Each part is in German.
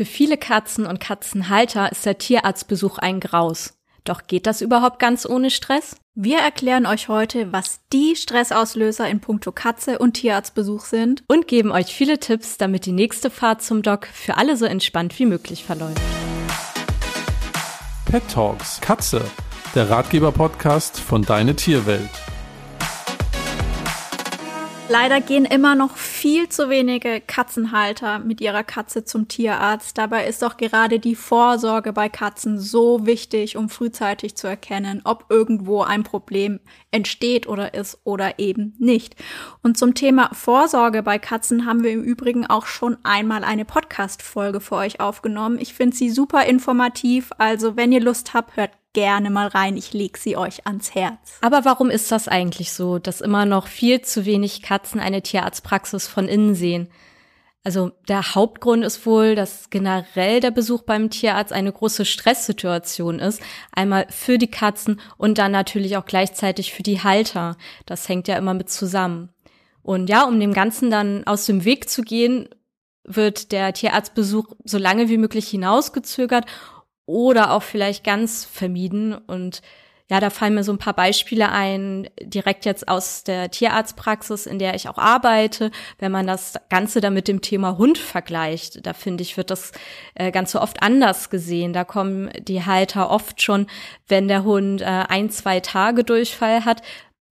Für viele Katzen und Katzenhalter ist der Tierarztbesuch ein Graus. Doch geht das überhaupt ganz ohne Stress? Wir erklären euch heute, was die Stressauslöser in puncto Katze und Tierarztbesuch sind und geben euch viele Tipps, damit die nächste Fahrt zum Doc für alle so entspannt wie möglich verläuft. Pet Talks Katze, der Ratgeber-Podcast von Deine Tierwelt. Leider gehen immer noch viel zu wenige Katzenhalter mit ihrer Katze zum Tierarzt. Dabei ist doch gerade die Vorsorge bei Katzen so wichtig, um frühzeitig zu erkennen, ob irgendwo ein Problem entsteht oder ist oder eben nicht. Und zum Thema Vorsorge bei Katzen haben wir im Übrigen auch schon einmal eine Podcast-Folge für euch aufgenommen. Ich finde sie super informativ. Also wenn ihr Lust habt, hört gerne mal rein. Ich leg sie euch ans Herz. Aber warum ist das eigentlich so, dass immer noch viel zu wenig Katzen eine Tierarztpraxis von innen sehen? Also der Hauptgrund ist wohl, dass generell der Besuch beim Tierarzt eine große Stresssituation ist. Einmal für die Katzen und dann natürlich auch gleichzeitig für die Halter. Das hängt ja immer mit zusammen. Und ja, um dem Ganzen dann aus dem Weg zu gehen, wird der Tierarztbesuch so lange wie möglich hinausgezögert oder auch vielleicht ganz vermieden. Und ja, da fallen mir so ein paar Beispiele ein, direkt jetzt aus der Tierarztpraxis, in der ich auch arbeite. Wenn man das Ganze dann mit dem Thema Hund vergleicht, da finde ich, wird das äh, ganz so oft anders gesehen. Da kommen die Halter oft schon, wenn der Hund äh, ein, zwei Tage Durchfall hat,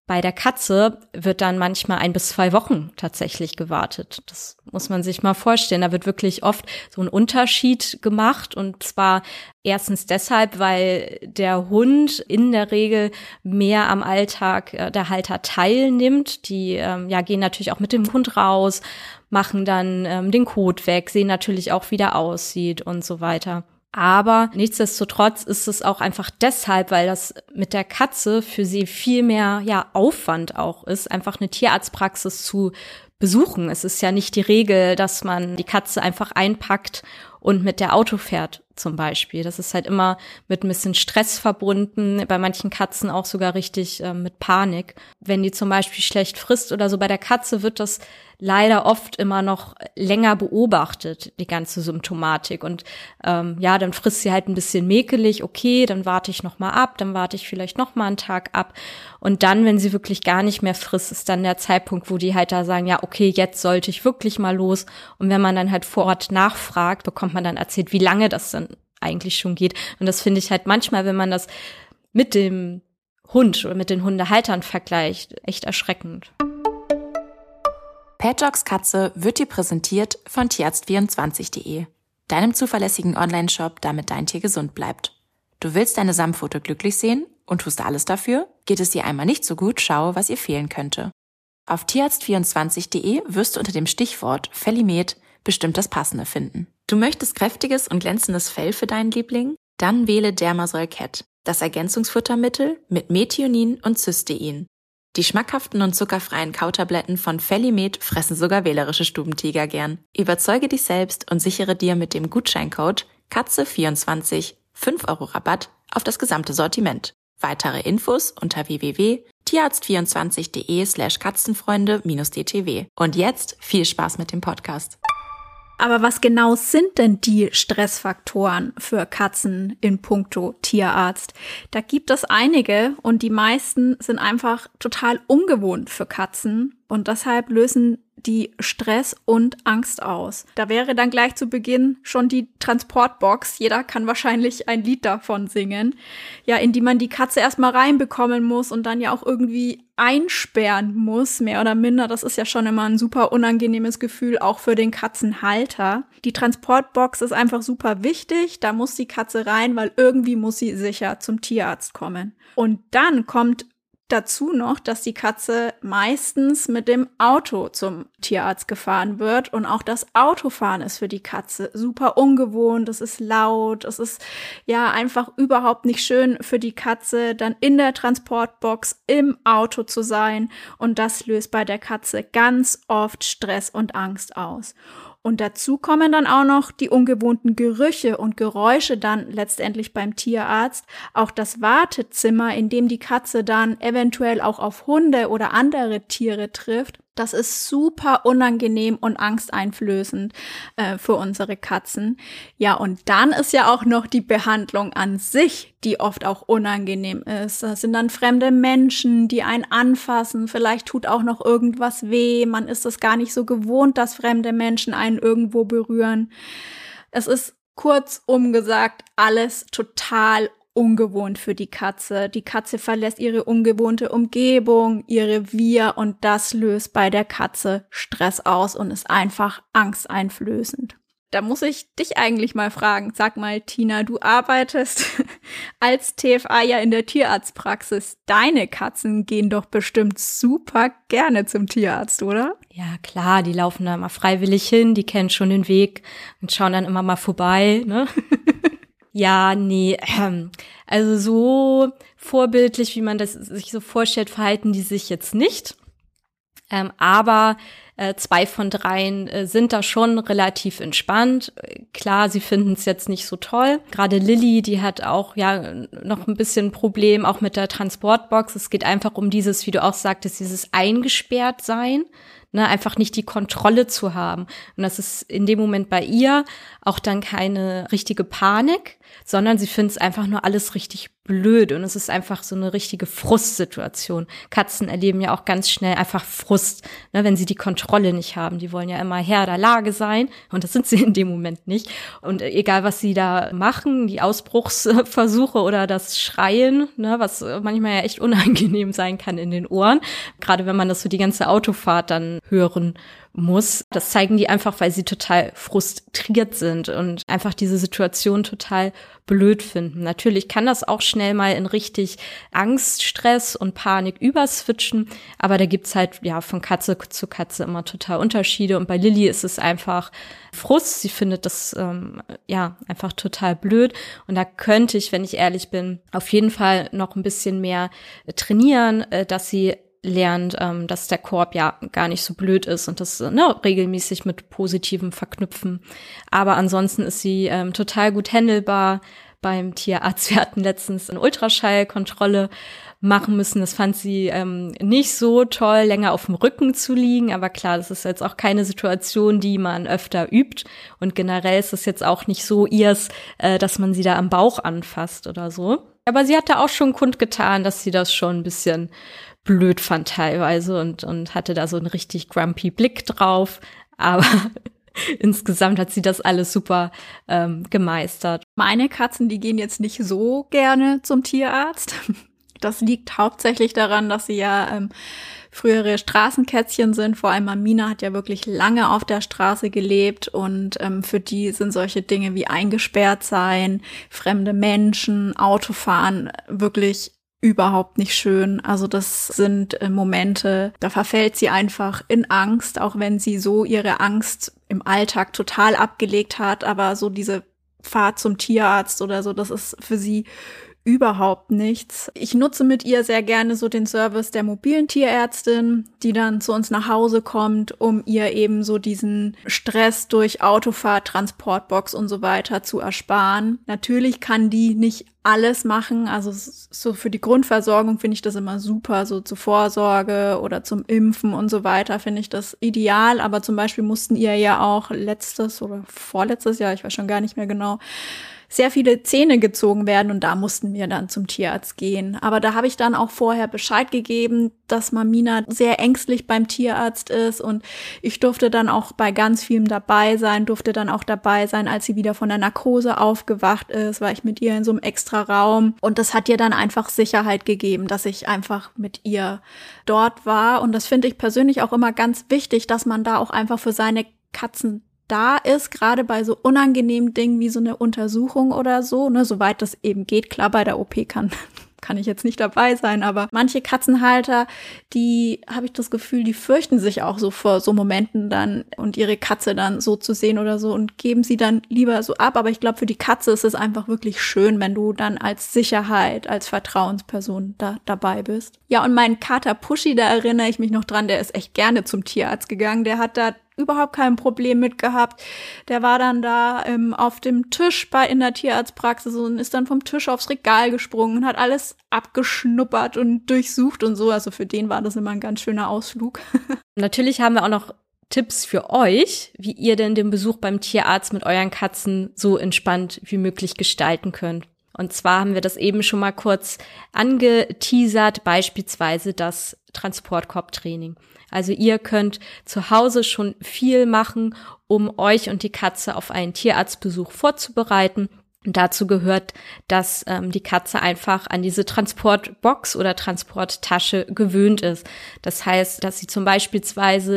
bei der Katze wird dann manchmal ein bis zwei Wochen tatsächlich gewartet. Das muss man sich mal vorstellen. Da wird wirklich oft so ein Unterschied gemacht und zwar erstens deshalb, weil der Hund in der Regel mehr am Alltag äh, der Halter teilnimmt. Die ähm, ja gehen natürlich auch mit dem Hund raus, machen dann ähm, den Kot weg, sehen natürlich auch, wie der aussieht und so weiter. Aber nichtsdestotrotz ist es auch einfach deshalb, weil das mit der Katze für sie viel mehr ja Aufwand auch ist, einfach eine Tierarztpraxis zu besuchen. Es ist ja nicht die Regel, dass man die Katze einfach einpackt und mit der Auto fährt zum Beispiel. Das ist halt immer mit ein bisschen Stress verbunden, bei manchen Katzen auch sogar richtig äh, mit Panik. Wenn die zum Beispiel schlecht frisst oder so, bei der Katze wird das leider oft immer noch länger beobachtet, die ganze Symptomatik. Und ähm, ja, dann frisst sie halt ein bisschen mäkelig, okay, dann warte ich noch mal ab, dann warte ich vielleicht noch mal einen Tag ab. Und dann, wenn sie wirklich gar nicht mehr frisst, ist dann der Zeitpunkt, wo die halt da sagen, ja, okay, jetzt sollte ich wirklich mal los. Und wenn man dann halt vor Ort nachfragt, bekommt man dann erzählt, wie lange das dann eigentlich schon geht. Und das finde ich halt manchmal, wenn man das mit dem Hund oder mit den Hundehaltern vergleicht, echt erschreckend. Pet Dogs Katze wird dir präsentiert von tierarzt24.de, deinem zuverlässigen Online-Shop, damit dein Tier gesund bleibt. Du willst deine Samtpfote glücklich sehen und tust alles dafür? Geht es dir einmal nicht so gut, schau, was ihr fehlen könnte. Auf tierarzt24.de wirst du unter dem Stichwort Fellimet bestimmt das Passende finden. Du möchtest kräftiges und glänzendes Fell für deinen Liebling? Dann wähle Dermasol Cat, das Ergänzungsfuttermittel mit Methionin und Cystein. Die schmackhaften und zuckerfreien Kautabletten von Fellimet fressen sogar wählerische Stubentiger gern. Überzeuge dich selbst und sichere dir mit dem Gutscheincode KATZE24 5 Euro Rabatt auf das gesamte Sortiment. Weitere Infos unter www.tierarzt24.de slash katzenfreunde-dtw. Und jetzt viel Spaß mit dem Podcast. Aber was genau sind denn die Stressfaktoren für Katzen in puncto Tierarzt? Da gibt es einige und die meisten sind einfach total ungewohnt für Katzen und deshalb lösen die Stress und Angst aus. Da wäre dann gleich zu Beginn schon die Transportbox. Jeder kann wahrscheinlich ein Lied davon singen. Ja, in die man die Katze erstmal reinbekommen muss und dann ja auch irgendwie einsperren muss, mehr oder minder. Das ist ja schon immer ein super unangenehmes Gefühl, auch für den Katzenhalter. Die Transportbox ist einfach super wichtig. Da muss die Katze rein, weil irgendwie muss sie sicher zum Tierarzt kommen. Und dann kommt dazu noch, dass die Katze meistens mit dem Auto zum Tierarzt gefahren wird. Und auch das Autofahren ist für die Katze super ungewohnt, es ist laut, es ist ja einfach überhaupt nicht schön für die Katze, dann in der Transportbox im Auto zu sein. Und das löst bei der Katze ganz oft Stress und Angst aus. Und dazu kommen dann auch noch die ungewohnten Gerüche und Geräusche dann letztendlich beim Tierarzt. Auch das Wartezimmer, in dem die Katze dann eventuell auch auf Hunde oder andere Tiere trifft. Das ist super unangenehm und angsteinflößend äh, für unsere Katzen. Ja, und dann ist ja auch noch die Behandlung an sich, die oft auch unangenehm ist. Das sind dann fremde Menschen, die einen anfassen. Vielleicht tut auch noch irgendwas weh. Man ist es gar nicht so gewohnt, dass fremde Menschen einen irgendwo berühren. Es ist kurzum gesagt alles total ungewohnt für die Katze. Die Katze verlässt ihre ungewohnte Umgebung, ihre Wir und das löst bei der Katze Stress aus und ist einfach angsteinflößend. Da muss ich dich eigentlich mal fragen. Sag mal, Tina, du arbeitest als TFA ja in der Tierarztpraxis. Deine Katzen gehen doch bestimmt super gerne zum Tierarzt, oder? Ja, klar, die laufen da immer freiwillig hin, die kennen schon den Weg und schauen dann immer mal vorbei, ne? Ja, nee, ähm, also so vorbildlich, wie man das sich so vorstellt, verhalten die sich jetzt nicht. Ähm, aber äh, zwei von dreien äh, sind da schon relativ entspannt. Klar, sie finden es jetzt nicht so toll. Gerade Lilly, die hat auch ja noch ein bisschen Problem, auch mit der Transportbox. Es geht einfach um dieses, wie du auch sagtest, dieses eingesperrt sein ne, einfach nicht die Kontrolle zu haben. Und das ist in dem Moment bei ihr auch dann keine richtige Panik, sondern sie findet es einfach nur alles richtig blöd und es ist einfach so eine richtige Frustsituation. Katzen erleben ja auch ganz schnell einfach Frust, ne, wenn sie die Kontrolle nicht haben. Die wollen ja immer Herr der Lage sein und das sind sie in dem Moment nicht. Und egal, was sie da machen, die Ausbruchsversuche oder das Schreien, ne, was manchmal ja echt unangenehm sein kann in den Ohren, gerade wenn man das so die ganze Autofahrt dann hören muss. Das zeigen die einfach, weil sie total frustriert sind und einfach diese Situation total blöd finden. Natürlich kann das auch schnell mal in richtig Angst, Stress und Panik überswitchen, aber da gibt's halt ja von Katze zu Katze immer total Unterschiede und bei Lilly ist es einfach Frust. Sie findet das ähm, ja einfach total blöd und da könnte ich, wenn ich ehrlich bin, auf jeden Fall noch ein bisschen mehr trainieren, äh, dass sie lernt, ähm, dass der Korb ja gar nicht so blöd ist und das ne, regelmäßig mit Positivem verknüpfen. Aber ansonsten ist sie ähm, total gut handelbar beim Tierarzt. Wir hatten letztens eine Ultraschallkontrolle machen müssen. Das fand sie ähm, nicht so toll, länger auf dem Rücken zu liegen. Aber klar, das ist jetzt auch keine Situation, die man öfter übt. Und generell ist es jetzt auch nicht so ihrs, äh, dass man sie da am Bauch anfasst oder so. Aber sie hatte auch schon kundgetan, dass sie das schon ein bisschen blöd fand teilweise und, und hatte da so einen richtig grumpy Blick drauf. Aber insgesamt hat sie das alles super ähm, gemeistert. Meine Katzen, die gehen jetzt nicht so gerne zum Tierarzt. Das liegt hauptsächlich daran, dass sie ja ähm, frühere Straßenkätzchen sind. Vor allem Amina hat ja wirklich lange auf der Straße gelebt und ähm, für die sind solche Dinge wie eingesperrt sein, fremde Menschen, Autofahren wirklich überhaupt nicht schön. Also das sind äh, Momente, da verfällt sie einfach in Angst, auch wenn sie so ihre Angst im Alltag total abgelegt hat, aber so diese Fahrt zum Tierarzt oder so, das ist für sie überhaupt nichts. Ich nutze mit ihr sehr gerne so den Service der mobilen Tierärztin, die dann zu uns nach Hause kommt, um ihr eben so diesen Stress durch Autofahrt, Transportbox und so weiter zu ersparen. Natürlich kann die nicht alles machen. Also so für die Grundversorgung finde ich das immer super. So zur Vorsorge oder zum Impfen und so weiter finde ich das ideal. Aber zum Beispiel mussten ihr ja auch letztes oder vorletztes Jahr, ich weiß schon gar nicht mehr genau, sehr viele Zähne gezogen werden und da mussten wir dann zum Tierarzt gehen. Aber da habe ich dann auch vorher Bescheid gegeben, dass Mamina sehr ängstlich beim Tierarzt ist und ich durfte dann auch bei ganz vielem dabei sein, durfte dann auch dabei sein, als sie wieder von der Narkose aufgewacht ist, war ich mit ihr in so einem extra Raum und das hat ihr dann einfach Sicherheit gegeben, dass ich einfach mit ihr dort war und das finde ich persönlich auch immer ganz wichtig, dass man da auch einfach für seine Katzen da ist, gerade bei so unangenehmen Dingen wie so eine Untersuchung oder so, ne, soweit das eben geht. Klar, bei der OP kann, kann ich jetzt nicht dabei sein, aber manche Katzenhalter, die habe ich das Gefühl, die fürchten sich auch so vor so Momenten dann und ihre Katze dann so zu sehen oder so und geben sie dann lieber so ab. Aber ich glaube, für die Katze ist es einfach wirklich schön, wenn du dann als Sicherheit, als Vertrauensperson da dabei bist. Ja, und mein Kater Pushy, da erinnere ich mich noch dran, der ist echt gerne zum Tierarzt gegangen. Der hat da überhaupt kein Problem mit gehabt. Der war dann da ähm, auf dem Tisch bei in der Tierarztpraxis und ist dann vom Tisch aufs Regal gesprungen und hat alles abgeschnuppert und durchsucht und so. Also für den war das immer ein ganz schöner Ausflug. Natürlich haben wir auch noch Tipps für euch, wie ihr denn den Besuch beim Tierarzt mit euren Katzen so entspannt wie möglich gestalten könnt. Und zwar haben wir das eben schon mal kurz angeteasert, beispielsweise das Transportkorbtraining. Also ihr könnt zu Hause schon viel machen, um euch und die Katze auf einen Tierarztbesuch vorzubereiten und dazu gehört, dass ähm, die Katze einfach an diese Transportbox oder Transporttasche gewöhnt ist. Das heißt, dass sie zum Beispiel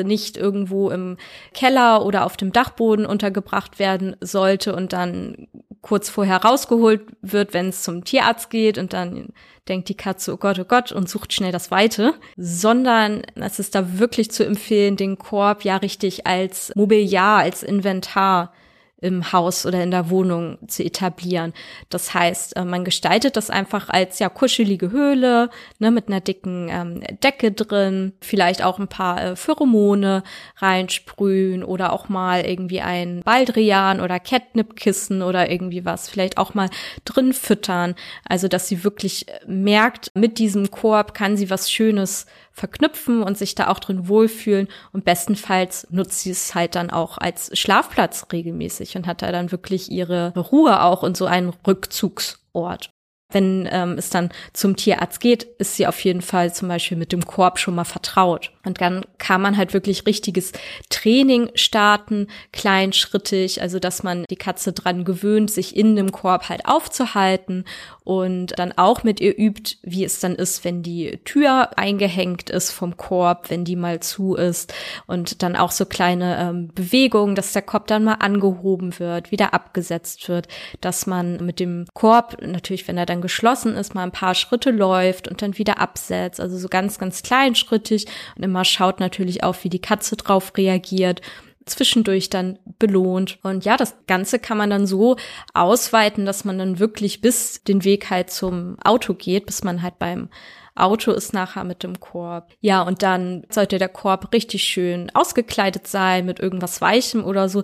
nicht irgendwo im Keller oder auf dem Dachboden untergebracht werden sollte und dann kurz vorher rausgeholt wird, wenn es zum Tierarzt geht und dann denkt die Katze, oh Gott, oh Gott, und sucht schnell das Weite, sondern es ist da wirklich zu empfehlen, den Korb ja richtig als Mobiliar, als Inventar im Haus oder in der Wohnung zu etablieren. Das heißt, äh, man gestaltet das einfach als ja kuschelige Höhle ne, mit einer dicken ähm, Decke drin, vielleicht auch ein paar äh, Pheromone reinsprühen oder auch mal irgendwie ein Baldrian oder Catnip-Kissen oder irgendwie was, vielleicht auch mal drin füttern. Also, dass sie wirklich merkt, mit diesem Korb kann sie was Schönes verknüpfen und sich da auch drin wohlfühlen. Und bestenfalls nutzt sie es halt dann auch als Schlafplatz regelmäßig und hat da dann wirklich ihre Ruhe auch und so einen Rückzugsort wenn ähm, es dann zum Tierarzt geht, ist sie auf jeden Fall zum Beispiel mit dem Korb schon mal vertraut. Und dann kann man halt wirklich richtiges Training starten, kleinschrittig, also dass man die Katze dran gewöhnt, sich in dem Korb halt aufzuhalten und dann auch mit ihr übt, wie es dann ist, wenn die Tür eingehängt ist vom Korb, wenn die mal zu ist. Und dann auch so kleine ähm, Bewegungen, dass der Korb dann mal angehoben wird, wieder abgesetzt wird, dass man mit dem Korb, natürlich wenn er dann geschlossen ist, mal ein paar Schritte läuft und dann wieder absetzt, also so ganz, ganz kleinschrittig. Und immer schaut natürlich auch, wie die Katze drauf reagiert zwischendurch dann belohnt. Und ja, das Ganze kann man dann so ausweiten, dass man dann wirklich bis den Weg halt zum Auto geht, bis man halt beim Auto ist nachher mit dem Korb. Ja, und dann sollte der Korb richtig schön ausgekleidet sein mit irgendwas Weichem oder so.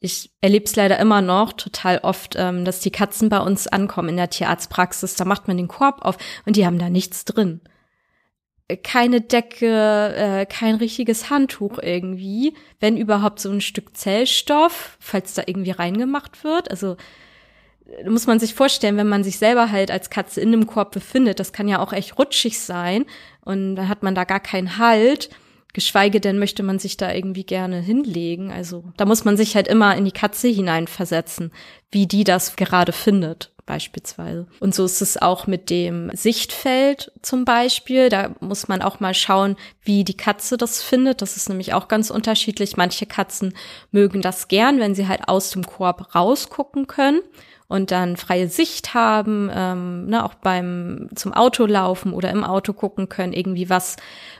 Ich erlebe es leider immer noch total oft, ähm, dass die Katzen bei uns ankommen in der Tierarztpraxis. Da macht man den Korb auf und die haben da nichts drin. Keine Decke, äh, kein richtiges Handtuch irgendwie, wenn überhaupt so ein Stück Zellstoff, falls da irgendwie reingemacht wird. Also muss man sich vorstellen, wenn man sich selber halt als Katze in einem Korb befindet, das kann ja auch echt rutschig sein und dann hat man da gar keinen Halt Geschweige denn möchte man sich da irgendwie gerne hinlegen. Also da muss man sich halt immer in die Katze hineinversetzen, wie die das gerade findet beispielsweise. Und so ist es auch mit dem Sichtfeld zum Beispiel. Da muss man auch mal schauen, wie die Katze das findet. Das ist nämlich auch ganz unterschiedlich. Manche Katzen mögen das gern, wenn sie halt aus dem Korb rausgucken können und dann freie Sicht haben, ähm, ne, auch beim zum Auto laufen oder im Auto gucken können, irgendwie was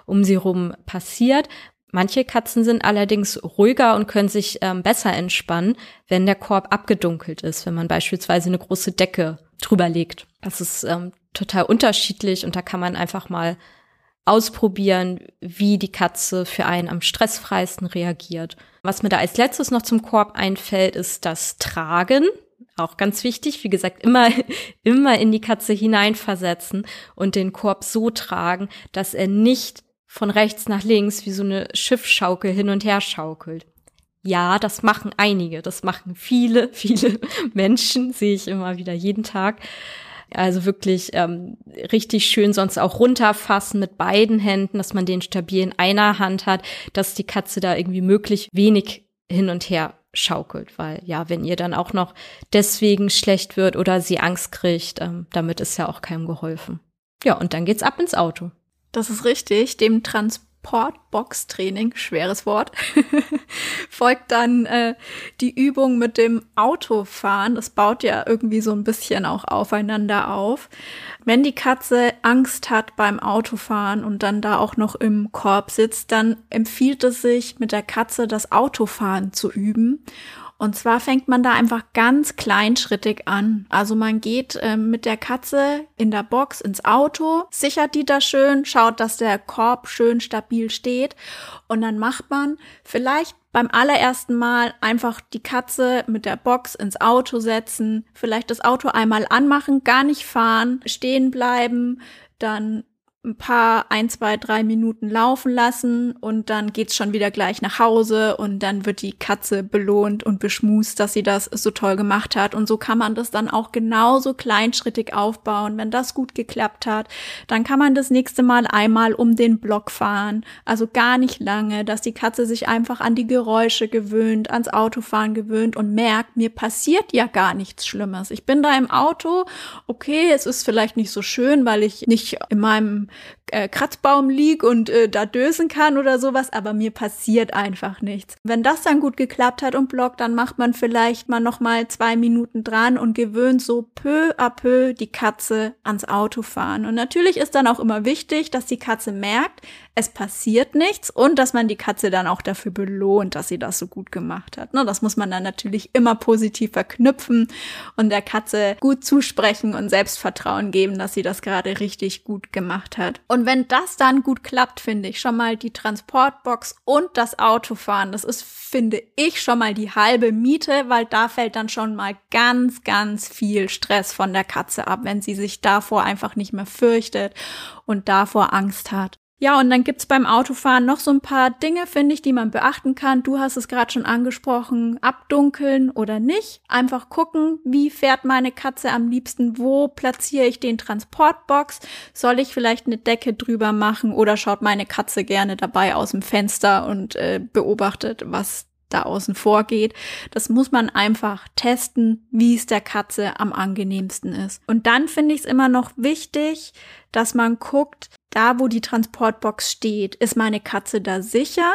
um sie rum passiert. Manche Katzen sind allerdings ruhiger und können sich ähm, besser entspannen, wenn der Korb abgedunkelt ist, wenn man beispielsweise eine große Decke drüber legt. Das ist ähm, total unterschiedlich und da kann man einfach mal ausprobieren, wie die Katze für einen am stressfreisten reagiert. Was mir da als letztes noch zum Korb einfällt, ist das Tragen. Auch ganz wichtig, wie gesagt, immer, immer in die Katze hineinversetzen und den Korb so tragen, dass er nicht von rechts nach links wie so eine Schiffschaukel hin und her schaukelt. Ja, das machen einige, das machen viele, viele Menschen, sehe ich immer wieder jeden Tag. Also wirklich ähm, richtig schön sonst auch runterfassen mit beiden Händen, dass man den stabil in einer Hand hat, dass die Katze da irgendwie möglich wenig hin und her schaukelt, weil ja, wenn ihr dann auch noch deswegen schlecht wird oder sie Angst kriegt, ähm, damit ist ja auch keinem geholfen. Ja, und dann geht's ab ins Auto. Das ist richtig. Dem Transportbox-Training, schweres Wort, folgt dann äh, die Übung mit dem Autofahren. Das baut ja irgendwie so ein bisschen auch aufeinander auf. Wenn die Katze Angst hat beim Autofahren und dann da auch noch im Korb sitzt, dann empfiehlt es sich, mit der Katze das Autofahren zu üben Und zwar fängt man da einfach ganz kleinschrittig an. Also man geht äh, mit der Katze in der Box ins Auto, sichert die da schön, schaut, dass der Korb schön stabil steht und dann macht man vielleicht beim allerersten Mal einfach die Katze mit der Box ins Auto setzen, vielleicht das Auto einmal anmachen, gar nicht fahren, stehen bleiben, dann ein paar, ein, zwei, drei Minuten laufen lassen und dann geht's schon wieder gleich nach Hause und dann wird die Katze belohnt und beschmust, dass sie das so toll gemacht hat. Und so kann man das dann auch genauso kleinschrittig aufbauen. Wenn das gut geklappt hat, dann kann man das nächste Mal einmal um den Block fahren. Also gar nicht lange, dass die Katze sich einfach an die Geräusche gewöhnt, ans Autofahren gewöhnt und merkt, mir passiert ja gar nichts Schlimmes. Ich bin da im Auto, okay, es ist vielleicht nicht so schön, weil ich nicht in meinem äh, Kratzbaum lieg und äh, da dösen kann oder sowas, aber mir passiert einfach nichts. Wenn das dann gut geklappt hat und blockt, dann macht man vielleicht mal noch mal zwei Minuten dran und gewöhnt so peu à peu die Katze ans Autofahren. Und natürlich ist dann auch immer wichtig, dass die Katze merkt, es passiert nichts und dass man die Katze dann auch dafür belohnt, dass sie das so gut gemacht hat. Ne, das muss man dann natürlich immer positiv verknüpfen und der Katze gut zusprechen und Selbstvertrauen geben, dass sie das gerade richtig gut gemacht hat. Und wenn das dann gut klappt, finde ich schon mal die Transportbox und das Autofahren, das ist, finde ich, schon mal die halbe Miete, weil da fällt dann schon mal ganz, ganz viel Stress von der Katze ab, wenn sie sich davor einfach nicht mehr fürchtet und davor Angst hat. Ja, und dann gibt's beim Autofahren noch so ein paar Dinge, finde ich, die man beachten kann. Du hast es gerade schon angesprochen, abdunkeln oder nicht. Einfach gucken, wie fährt meine Katze am liebsten, wo platziere ich den Transportbox? Soll ich vielleicht eine Decke drüber machen oder schaut meine Katze gerne dabei aus dem Fenster und äh, beobachtet, was da außen vorgeht. Das muss man einfach testen, wie es der Katze am angenehmsten ist. Und dann finde ich es immer noch wichtig, dass man guckt, da wo die Transportbox steht, ist meine Katze da sicher?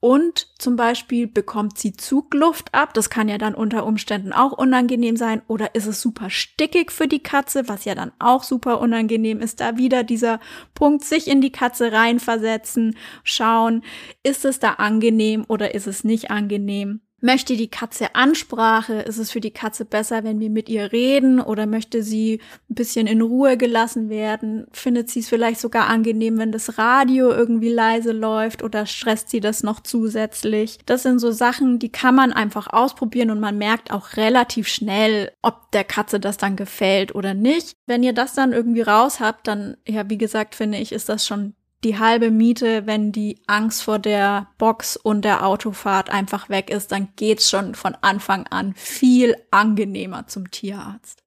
Und zum Beispiel bekommt sie Zugluft ab. Das kann ja dann unter Umständen auch unangenehm sein. Oder ist es super stickig für die Katze, was ja dann auch super unangenehm ist. Da wieder dieser Punkt, sich in die Katze reinversetzen, schauen, ist es da angenehm oder ist es nicht angenehm. Möchte die Katze Ansprache? Ist es für die Katze besser, wenn wir mit ihr reden? Oder möchte sie ein bisschen in Ruhe gelassen werden? Findet sie es vielleicht sogar angenehm, wenn das Radio irgendwie leise läuft? Oder stresst sie das noch zusätzlich? Das sind so Sachen, die kann man einfach ausprobieren und man merkt auch relativ schnell, ob der Katze das dann gefällt oder nicht. Wenn ihr das dann irgendwie raus habt, dann, ja, wie gesagt, finde ich, ist das schon die halbe Miete, wenn die Angst vor der Box und der Autofahrt einfach weg ist, dann geht's schon von Anfang an viel angenehmer zum Tierarzt.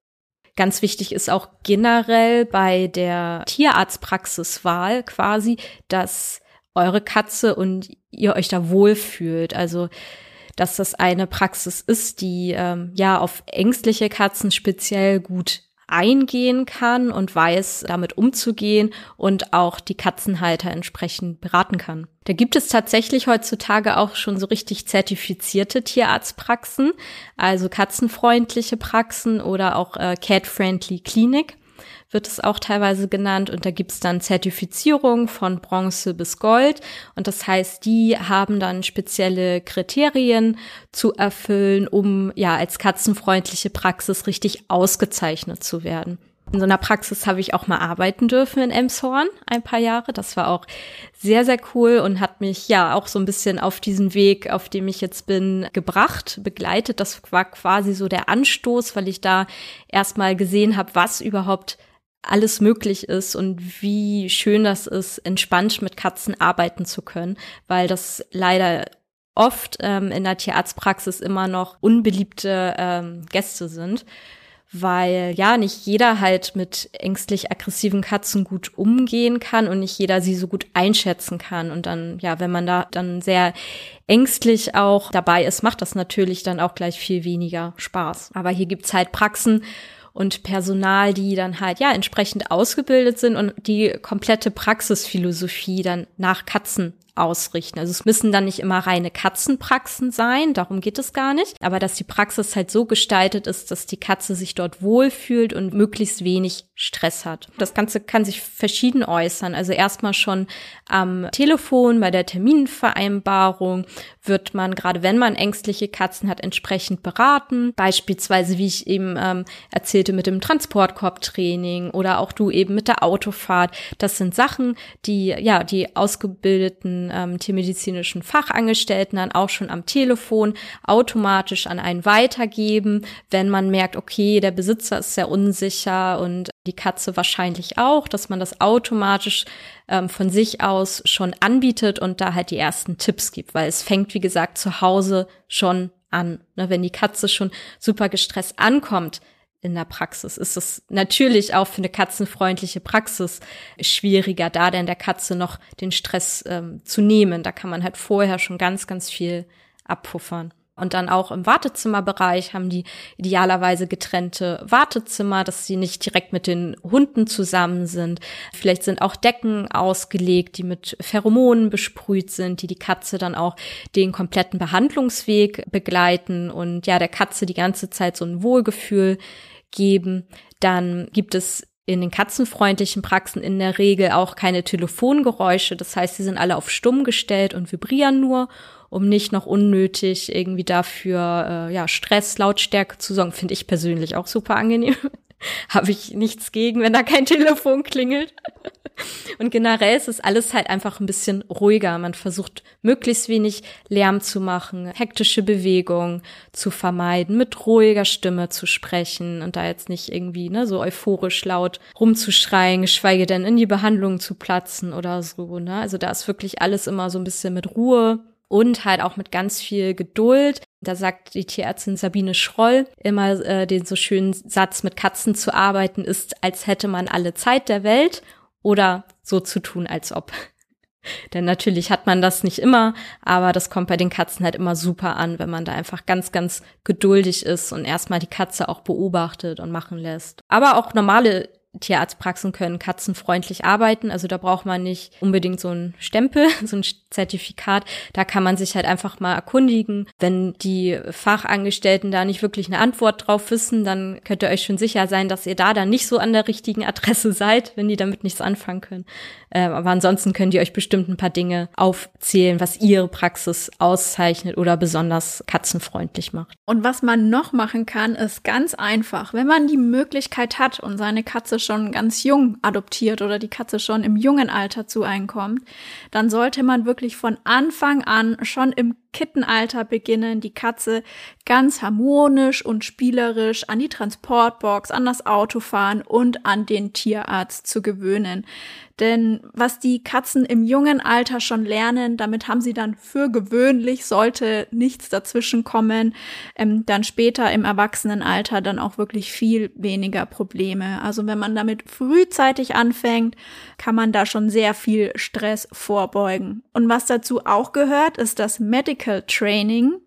Ganz wichtig ist auch generell bei der Tierarztpraxiswahl quasi, dass eure Katze und ihr euch da wohlfühlt. Also dass das eine Praxis ist, die ähm, ja auf ängstliche Katzen speziell gut eingehen kann und weiß, damit umzugehen und auch die Katzenhalter entsprechend beraten kann. Da gibt es tatsächlich heutzutage auch schon so richtig zertifizierte Tierarztpraxen, also katzenfreundliche Praxen oder auch äh, Cat-Friendly Clinic wird es auch teilweise genannt. Und da gibt's dann Zertifizierung von Bronze bis Gold. Und das heißt, die haben dann spezielle Kriterien zu erfüllen, um ja als katzenfreundliche Praxis richtig ausgezeichnet zu werden. In so einer Praxis habe ich auch mal arbeiten dürfen in Emshorn ein paar Jahre. Das war auch sehr, sehr cool und hat mich ja auch so ein bisschen auf diesen Weg, auf dem ich jetzt bin, gebracht, begleitet. Das war quasi so der Anstoß, weil ich da erstmal gesehen habe, was überhaupt alles möglich ist und wie schön das ist, entspannt mit Katzen arbeiten zu können, weil das leider oft ähm, in der Tierarztpraxis immer noch unbeliebte ähm, Gäste sind, weil ja nicht jeder halt mit ängstlich aggressiven Katzen gut umgehen kann und nicht jeder sie so gut einschätzen kann und dann ja, wenn man da dann sehr ängstlich auch dabei ist, macht das natürlich dann auch gleich viel weniger Spaß. Aber hier gibt's halt Praxen, und Personal, die dann halt ja entsprechend ausgebildet sind und die komplette Praxisphilosophie dann nach Katzen ausrichten. Also es müssen dann nicht immer reine Katzenpraxen sein, darum geht es gar nicht, aber dass die Praxis halt so gestaltet ist, dass die Katze sich dort wohlfühlt und möglichst wenig Stress hat. Das Ganze kann sich verschieden äußern. Also erstmal schon am Telefon bei der Terminvereinbarung wird man, gerade wenn man ängstliche Katzen hat, entsprechend beraten. Beispielsweise, wie ich eben ähm, erzählte, mit dem Transportkorbtraining oder auch du eben mit der Autofahrt. Das sind Sachen, die ja die ausgebildeten ähm, tiermedizinischen Fachangestellten dann auch schon am Telefon automatisch an einen weitergeben, wenn man merkt, okay, der Besitzer ist sehr unsicher und die Katze wahrscheinlich auch, dass man das automatisch ähm, von sich aus schon anbietet und da halt die ersten Tipps gibt, weil es fängt, wie gesagt, zu Hause schon an. Ne, wenn die Katze schon super gestresst ankommt in der Praxis, ist es natürlich auch für eine katzenfreundliche Praxis schwieriger, da denn der Katze noch den Stress ähm, zu nehmen. Da kann man halt vorher schon ganz, ganz viel abpuffern. Und dann auch im Wartezimmerbereich haben die idealerweise getrennte Wartezimmer, dass sie nicht direkt mit den Hunden zusammen sind. Vielleicht sind auch Decken ausgelegt, die mit Pheromonen besprüht sind, die die Katze dann auch den kompletten Behandlungsweg begleiten und ja, der Katze die ganze Zeit so ein Wohlgefühl geben. Dann gibt es in den katzenfreundlichen Praxen in der Regel auch keine Telefongeräusche. Das heißt, sie sind alle auf stumm gestellt und vibrieren nur um nicht noch unnötig irgendwie dafür äh, ja Stress, Lautstärke zu sorgen, finde ich persönlich auch super angenehm. Habe ich nichts gegen, wenn da kein Telefon klingelt. Und generell ist es alles halt einfach ein bisschen ruhiger. Man versucht möglichst wenig Lärm zu machen, hektische Bewegung zu vermeiden, mit ruhiger Stimme zu sprechen und da jetzt nicht irgendwie ne, so euphorisch laut rumzuschreien, geschweige denn in die Behandlung zu platzen oder so. Ne? Also da ist wirklich alles immer so ein bisschen mit Ruhe und halt auch mit ganz viel Geduld. Da sagt die Tierärztin Sabine Schroll immer äh, den so schönen Satz, mit Katzen zu arbeiten ist, als hätte man alle Zeit der Welt oder so zu tun, als ob. Denn natürlich hat man das nicht immer, aber das kommt bei den Katzen halt immer super an, wenn man da einfach ganz, ganz geduldig ist und erstmal die Katze auch beobachtet und machen lässt. Aber auch normale Tierarztpraxen können katzenfreundlich arbeiten. Also da braucht man nicht unbedingt so ein Stempel, so ein Zertifikat. Da kann man sich halt einfach mal erkundigen. Wenn die Fachangestellten da nicht wirklich eine Antwort drauf wissen, dann könnt ihr euch schon sicher sein, dass ihr da dann nicht so an der richtigen Adresse seid, wenn die damit nichts anfangen können. Ähm, aber ansonsten könnt ihr euch bestimmt ein paar Dinge aufzählen, was ihre Praxis auszeichnet oder besonders katzenfreundlich macht. Und was man noch machen kann, ist ganz einfach. Wenn man die Möglichkeit hat und seine Katze schon ganz jung adoptiert oder die Katze schon im jungen Alter zu einkommt, dann sollte man wirklich von Anfang an schon im Kittenalter beginnen, die Katze ganz harmonisch und spielerisch an die Transportbox, an das Auto fahren und an den Tierarzt zu gewöhnen. Denn was die Katzen im jungen Alter schon lernen, damit haben sie dann für gewöhnlich, sollte nichts dazwischen kommen, ähm, dann später im Erwachsenenalter dann auch wirklich viel weniger Probleme. Also wenn man damit frühzeitig anfängt, kann man da schon sehr viel Stress vorbeugen. Und was dazu auch gehört, ist das Medical Training.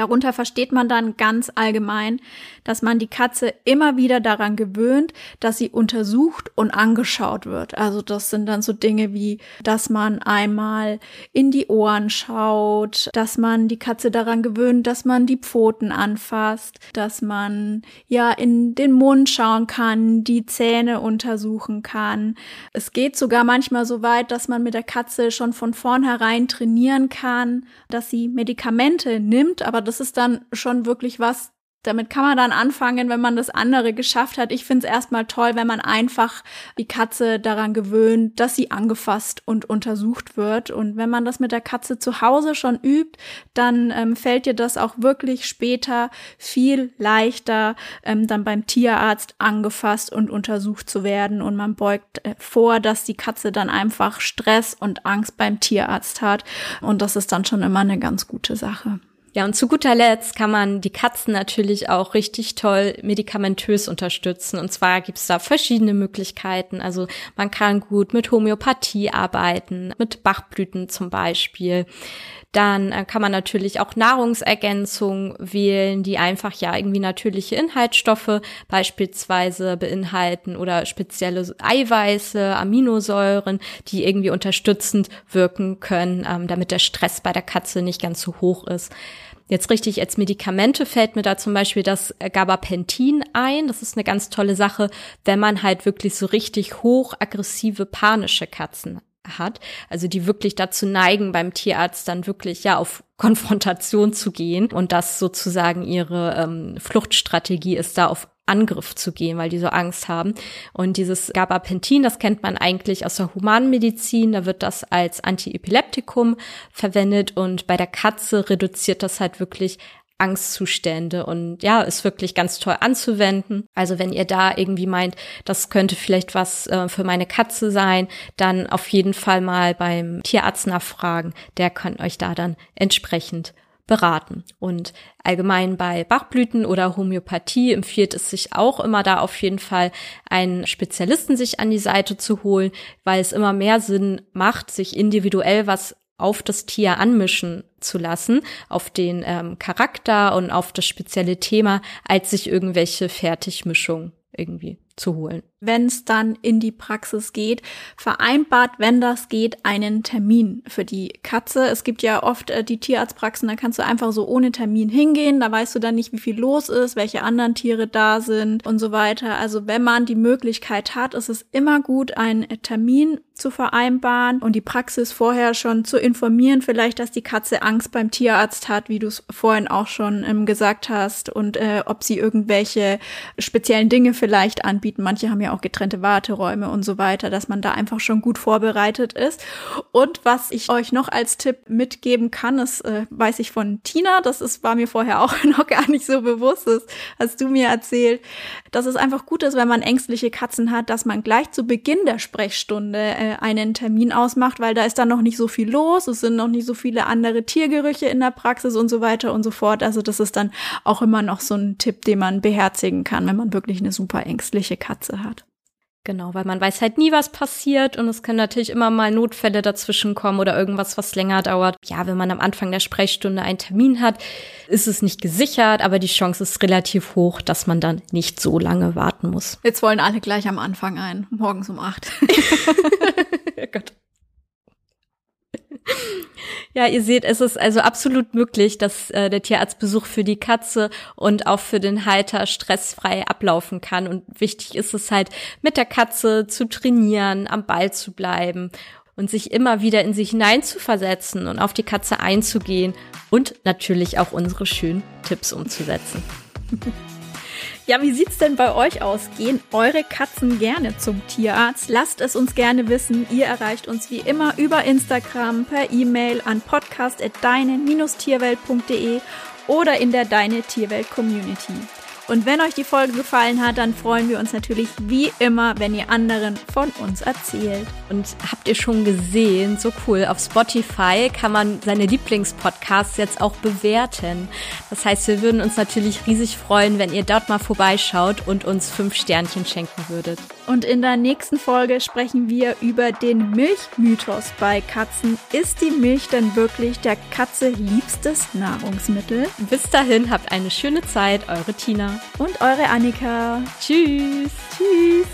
Darunter versteht man dann ganz allgemein, dass man die Katze immer wieder daran gewöhnt, dass sie untersucht und angeschaut wird. Also das sind dann so Dinge wie, dass man einmal in die Ohren schaut, dass man die Katze daran gewöhnt, dass man die Pfoten anfasst, dass man ja in den Mund schauen kann, die Zähne untersuchen kann. Es geht sogar manchmal so weit, dass man mit der Katze schon von vornherein trainieren kann, dass sie Medikamente nimmt, aber das ist dann schon wirklich was, damit kann man dann anfangen, wenn man das andere geschafft hat. Ich finde es erstmal toll, wenn man einfach die Katze daran gewöhnt, dass sie angefasst und untersucht wird. Und wenn man das mit der Katze zu Hause schon übt, dann ähm, fällt dir das auch wirklich später viel leichter, ähm, dann beim Tierarzt angefasst und untersucht zu werden. Und man beugt äh, vor, dass die Katze dann einfach Stress und Angst beim Tierarzt hat. Und das ist dann schon immer eine ganz gute Sache. Ja, und zu guter Letzt kann man die Katzen natürlich auch richtig toll medikamentös unterstützen. Und zwar gibt's da verschiedene Möglichkeiten. Also man kann gut mit Homöopathie arbeiten, mit Bachblüten zum Beispiel. Dann äh, kann man natürlich auch Nahrungsergänzungen wählen, die einfach ja irgendwie natürliche Inhaltsstoffe beispielsweise beinhalten oder spezielle Eiweiße, Aminosäuren, die irgendwie unterstützend wirken können, ähm, damit der Stress bei der Katze nicht ganz so hoch ist. Jetzt richtig als Medikamente fällt mir da zum Beispiel das Gabapentin ein. Das ist eine ganz tolle Sache, wenn man halt wirklich so richtig hoch aggressive panische Katzen hat, also die wirklich dazu neigen, beim Tierarzt dann wirklich ja auf Konfrontation zu gehen und das sozusagen ihre ähm, Fluchtstrategie ist, da auf Angriff zu gehen, weil die so Angst haben. Und dieses Gabapentin, das kennt man eigentlich aus der Humanmedizin, da wird das als Antiepileptikum verwendet und bei der Katze reduziert das halt wirklich Angstzustände und ja, ist wirklich ganz toll anzuwenden. Also wenn ihr da irgendwie meint, das könnte vielleicht was äh, für meine Katze sein, dann auf jeden Fall mal beim Tierarzt nachfragen. Der kann euch da dann entsprechend beraten. Und allgemein bei Bachblüten oder Homöopathie empfiehlt es sich auch immer da auf jeden Fall einen Spezialisten sich an die Seite zu holen, weil es immer mehr Sinn macht, sich individuell was auf das Tier anmischen zu lassen, auf den ähm, Charakter und auf das spezielle Thema, als sich irgendwelche Fertigmischungen irgendwie zu holen wenn es dann in die Praxis geht, vereinbart, wenn das geht, einen Termin für die Katze. Es gibt ja oft äh, die Tierarztpraxen, da kannst du einfach so ohne Termin hingehen, da weißt du dann nicht, wie viel los ist, welche anderen Tiere da sind und so weiter. Also wenn man die Möglichkeit hat, ist es immer gut, einen Termin zu vereinbaren und die Praxis vorher schon zu informieren, vielleicht, dass die Katze Angst beim Tierarzt hat, wie du es vorhin auch schon ähm, gesagt hast, und äh, ob sie irgendwelche speziellen Dinge vielleicht anbieten. Manche haben ja auch getrennte Warteräume und so weiter, dass man da einfach schon gut vorbereitet ist. Und was ich euch noch als Tipp mitgeben kann, das äh, weiß ich von Tina, das ist, war mir vorher auch noch gar nicht so bewusst, das hast du mir erzählt, dass es einfach gut ist, wenn man ängstliche Katzen hat, dass man gleich zu Beginn der Sprechstunde äh, einen Termin ausmacht, weil da ist dann noch nicht so viel los, es sind noch nicht so viele andere Tiergerüche in der Praxis und so weiter und so fort. Also das ist dann auch immer noch so ein Tipp, den man beherzigen kann, wenn man wirklich eine super ängstliche Katze hat. Genau, weil man weiß halt nie, was passiert und es können natürlich immer mal Notfälle dazwischen kommen oder irgendwas, was länger dauert. Ja, wenn man am Anfang der Sprechstunde einen Termin hat, ist es nicht gesichert, aber die Chance ist relativ hoch, dass man dann nicht so lange warten muss. Jetzt wollen alle gleich am Anfang ein, morgens um acht. oh Gott. Ja, ihr seht, es ist also absolut möglich, dass äh, der Tierarztbesuch für die Katze und auch für den Halter stressfrei ablaufen kann. Und wichtig ist es halt, mit der Katze zu trainieren, am Ball zu bleiben und sich immer wieder in sich hineinzuversetzen und auf die Katze einzugehen und natürlich auch unsere schönen Tipps umzusetzen. Ja, wie sieht's denn bei euch aus? Gehen eure Katzen gerne zum Tierarzt? Lasst es uns gerne wissen. Ihr erreicht uns wie immer über Instagram, per E-Mail an podcast@deine-tierwelt.de oder in der Deine Tierwelt Community. Und wenn euch die Folge gefallen hat, dann freuen wir uns natürlich wie immer, wenn ihr anderen von uns erzählt. Und habt ihr schon gesehen, so cool, auf Spotify kann man seine Lieblingspodcasts jetzt auch bewerten. Das heißt, wir würden uns natürlich riesig freuen, wenn ihr dort mal vorbeischaut und uns fünf Sternchen schenken würdet. Und in der nächsten Folge sprechen wir über den Milchmythos bei Katzen. Ist die Milch denn wirklich der Katze liebstes Nahrungsmittel? Bis dahin habt eine schöne Zeit, eure Tina und eure Annika. Tschüss. Tschüss.